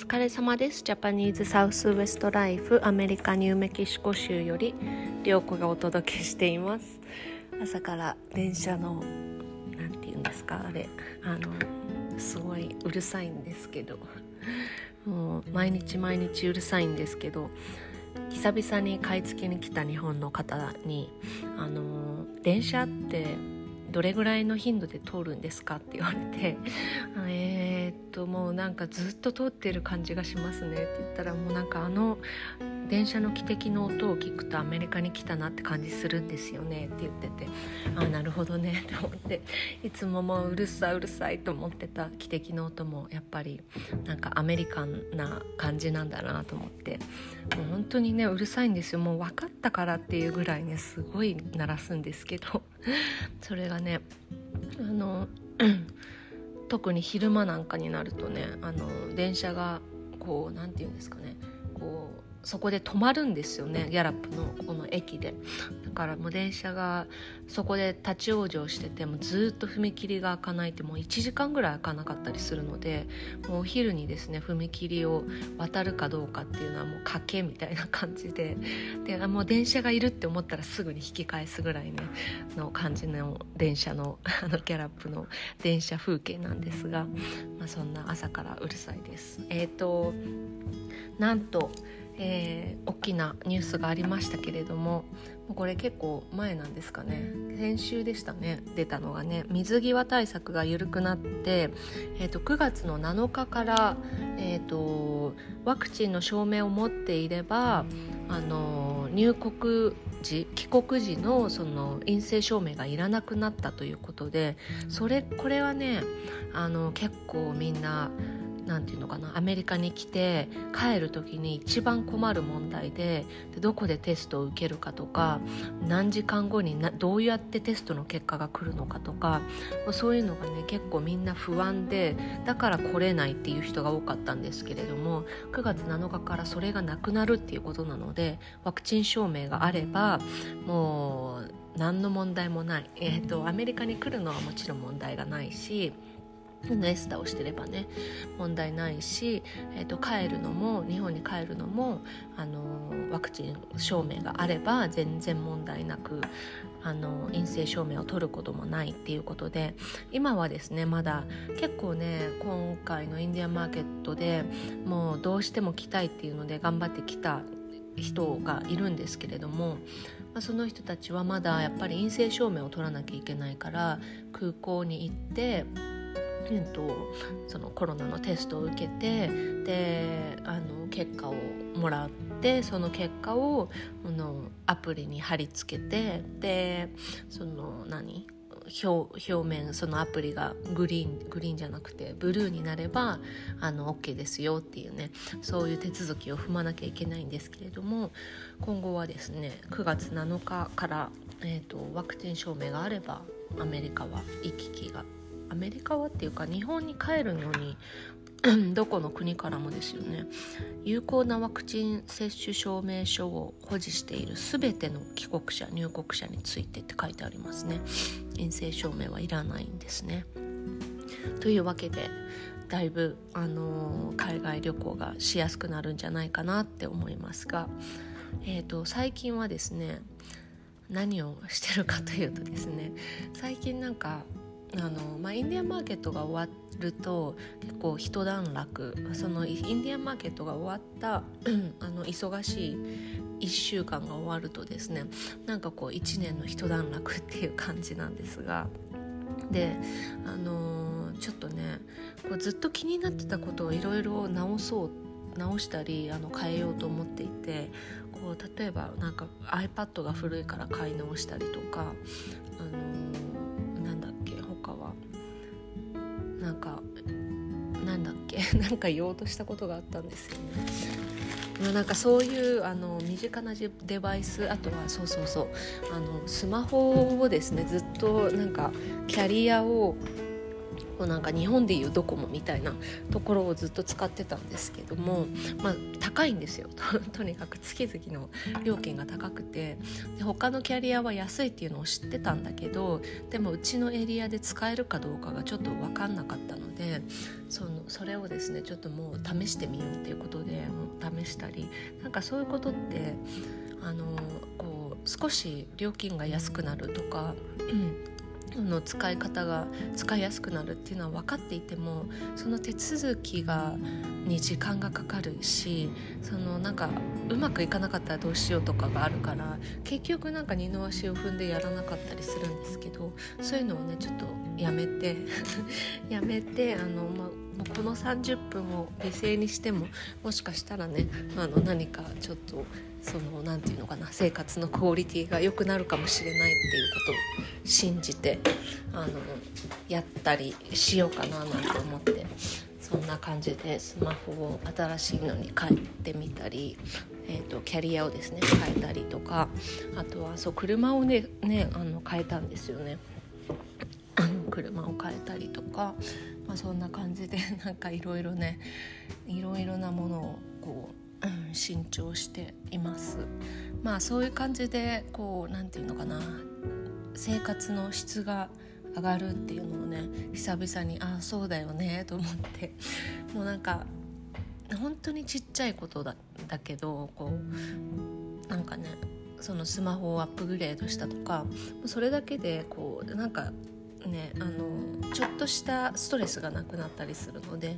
疲れ様です。ジャパニーズサウスウエストライフアメリカニューメキシコ州より涼子がお届けしています。朝から電車のなんて言うんですかあれあのすごいうるさいんですけど。もう毎日毎日うるさいんですけど久々に買い付けに来た日本の方にあの電車ってどれぐらいの頻度で通るんですかって言われて えー、っともうなんかずっと通ってる感じがしますねって言ったらもうなんかあの電車の汽笛の音を聞くとアメリカに来たなって感じするんですよね。って言ってて。ああなるほどね。って思って。いつももううるさいうるさいと思ってた汽笛の音もやっぱりなんかアメリカンな感じなんだなと思って。もう本当にねうるさいんですよ。もう分かったからっていうぐらいねすごい鳴らすんですけど。それがねあの特に昼間なんかになるとねあの電車がこう何て言うんですかね。そこで止まるんですよねギャラップのこの駅で。だからもう電車がそこで立ち往生しててもずっと踏切が開かないってもう1時間ぐらい開かなかったりするのでもうお昼にですね踏切を渡るかどうかっていうのはもう賭けみたいな感じで。でもう電車がいるって思ったらすぐに引き返すぐらいねの感じの電車の あのギャラップの電車風景なんですが、まあ、そんな朝からうるさいです。えーとなんとえー、大きなニュースがありましたけれどもこれ結構前なんですかね。先週でしたね。出たのがね水際対策が緩くなって、えーと、9月の7日から、えーと、ワクチンの証明を持っていればあの入国時帰国時のその陰性証明がいらなくなったということでそれこれはねあの結構みんな何て言うのかなアメリカに来て帰る時に一番困る問題ででどこでテストを受けるかとか何時間後になどうやってテストの結果が来るのかとかそういうのがね結構みんな不安でだから来れないっていう人が多かったんですけれども9月7日からそれがなくなるっていうことなのでワクチン証明があればもう何の問題もない、えーとアメリカに来るのはもちろん問題がないしエスタをしてればね問題ないし、えーと、帰るのも日本に帰るのもあのワクチン証明があれば全然問題なくあの陰性証明を取ることもないっていうことで今はですねまだ結構ね今回のインディアンマーケットでもうどうしても来たいっていうので頑張ってきた人がいるんですけれども、その人たちはまだやっぱり陰性証明を取らなきゃいけないから空港に行ってえっと、そのコロナのテストを受けてであの結果をもらってその結果をあのアプリに貼り付けてでその何表表面そのアプリがグリーングリーンじゃなくてブルーになればあの OK ですよっていうねそういう手続きを踏まなきゃいけないんですけれども今後はですね9月7日から、えーとワクチン証明があればアメリカは行き来がアメリカはっていうか日本に帰るのに どこの国からもですよね。有効なワクチン接種証明書を保持している全ての帰国者入国者についてって書いてありますね。陰性証明はいらないんですね。というわけでだいぶ、あのー、海外旅行がしやすくなるんじゃないかなって思いますが、えーと最近はですね何をしてるかというとですね最近なんかあの、まあ、インディアンマーケットが終わると結構一段落。そのインディアンマーケットが終わった あの忙しい1週間が終わるとですねなんかこう1年の一段落っていう感じなんですが。であのー、ちょっとねこうずっと気になってたことをいろいろ直そう直したりあの変えようと思っていてこう例えばなんか iPad が古いから買い直したりとか、あのーなんかなんだっけ？なんか言おうとしたことがあったんですよね。なんかそういうあの身近なデバイスあとはそうそうそうあのスマホをですねずっとなんかキャリアをなんか日本でいうドコモみたいなところをずっと使ってたんですけども、まあ、高いんですよ。とにかく月々の料金が高くて。で他のキャリアは安いっていうのを知ってたんだけどでもうちのエリアで使えるかどうかがちょっと分かんなかったのでそのそれをですねちょっともう試してみようっていうことでもう試したり。なんかそういうことってあのこう少し料金が安くなるとか、うん。の使い方が使いやすくなるっていうのは分かっていてもその手続きがに時間がかかるしそのなんかうまくいかなかったらどうしようとかがあるから結局なんか二の足を踏んでやらなかったりするんですけどそういうのをねちょっとやめて やめてあの、まあこの30分を犠牲にしてももしかしたらねあの何かちょっとその何て言うのかな生活のクオリティが良くなるかもしれないっていうことを信じてあのやったりしようかななんて思ってそんな感じでスマホを新しいのに変えてみたり、えーと、キャリアをですね変えたりとかあとはそう車をねねあの変えたんですよね。車を変えたりとか、まあ、そんな感じでなんかいろいろねいろいろなものをこうん、新調しています。まあそういう感じでこう何て言うのかな。生活の質が上がるっていうのをね久々にああそうだよねと思って。もうなんか本当にちっちゃいことだだけどこうなんかねそのスマホをアップグレードしたとかそれだけでこうなんかねあのちょっとしたストレスがなくなったりするので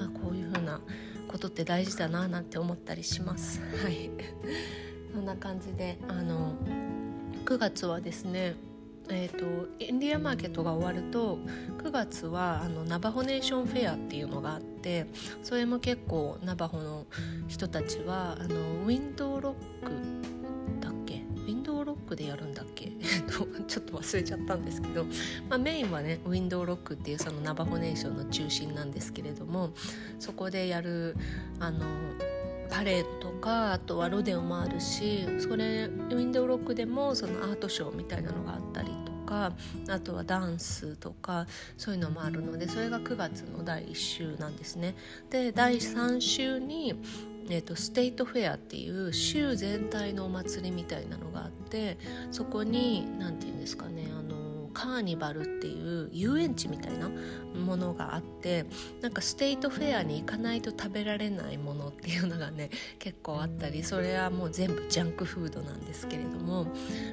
あこういう風なことって大事だななんて思ったりします。はい そんな感じであの9月はですねえーと、インディアマーケットが終わると9月はあのナバホネーションフェアっていうのがあってそれも結構ナバホの人たちはあのウィンドウロックウィンドウロックでやるんだっけ？ちょっと忘れちゃったんですけど、まあ、メインはねウィンドウロックっていうそのナバホネーションの中心なんですけれどもそこでやるあのパレードとかあとはロデオもあるしそれウィンドウロックでもそのアートショーみたいなのがあったりとかあとはダンスとかそういうのもあるのでそれが9月の第1週なんですね。で第3週にえーと、ステイトフェアっていう州全体のお祭りみたいなのがあってそこに何て言うんですかねあのカーニバルっていう遊園地みたいなものがあってなんかステイトフェアに行かないと食べられないものっていうのがね結構あったりそれはもう全部ジャンクフードなんですけれども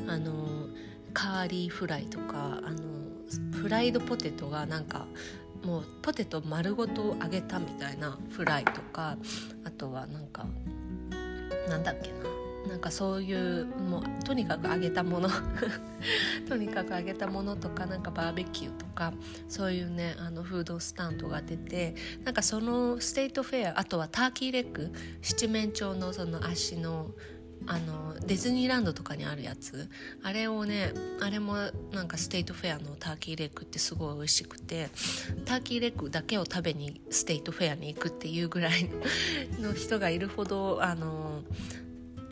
あのカーリーフライとかあのフライドポテトがなんかもうポテト丸ごと揚げたみたいなフライとかあとはなんかなんだっけな。なんかそういうもうとにかく揚げたもの。とにかく揚げたものとかなんかバーベキューとかそういうねあのフードスタンドが出てなんかそのステートフェアあとはターキーレッグ。七面鳥のその足のあのディズニーランドとかにあるやつ。あれをねあれもなんかステートフェアのターキーレッグってすごい美味しくてターキーレッグだけを食べにステートフェアに行くっていうぐらいの人がいるほどあの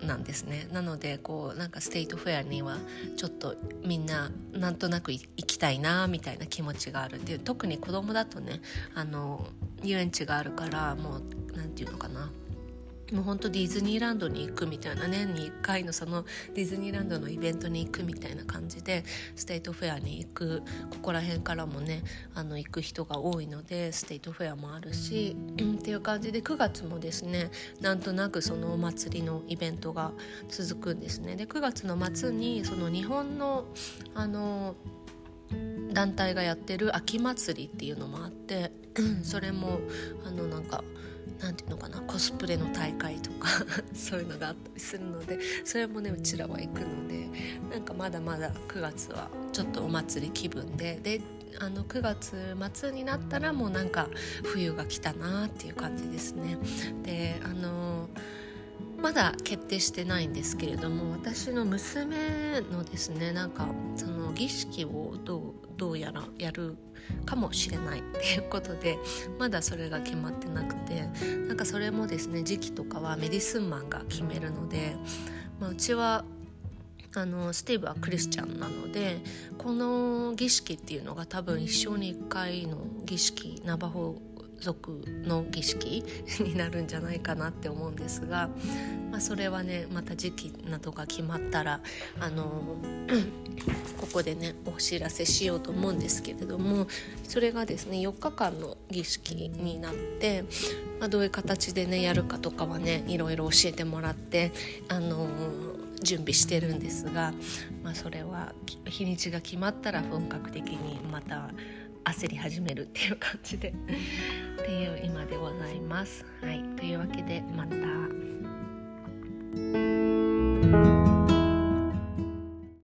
なんですね。なのでこうなんかステートフェアにはちょっとみんななんとなく行きたいなみたいな気持ちがあるで特に子供だとねあの遊園地があるからもう何て言うのかな。もうほんとディズニーランドに行くみたいな年に1回のそのディズニーランドのイベントに行くみたいな感じでステートフェアに行くここら辺からもねあの行く人が多いのでステートフェアもあるし、うん、っていう感じで9月もですねなんとなくそのお祭りのイベントが続くんですね。で9月の末にその日本のあの団体がやってる秋祭りっていうのもあってそれもあのなんか何て言うのかなコスプレの大会とか そういうのがあったりするのでそれもねうちらは行くのでなんかまだまだ9月はちょっとお祭り気分でであの9月末になったらもうなんか冬が来たなっていう感じですね。であのまだ決定してないんですけれども私の娘のですねなんかその儀式をどうどうやらやるかもしれないっていうことでまだそれが決まってなくてなんかそれもですね時期とかはメディスンマンが決めるので、まあ、うちはあのスティーブはクリスチャンなのでこの儀式っていうのが多分一生に一回の儀式ナバホ族の儀式 になるんじゃないかなって思うんですが、まあ、それはねまた時期などが決まったらあの ここでねお知らせしようと思うんですけれどもそれがですね4日間の儀式になって、まあ、どういう形でねやるかとかはねいろいろ教えてもらってあの準備してるんですが、まあ、それは日にちが決まったら本格的にまた焦り始めるっていう感じで っていう今でございます。はい、というわけでまた。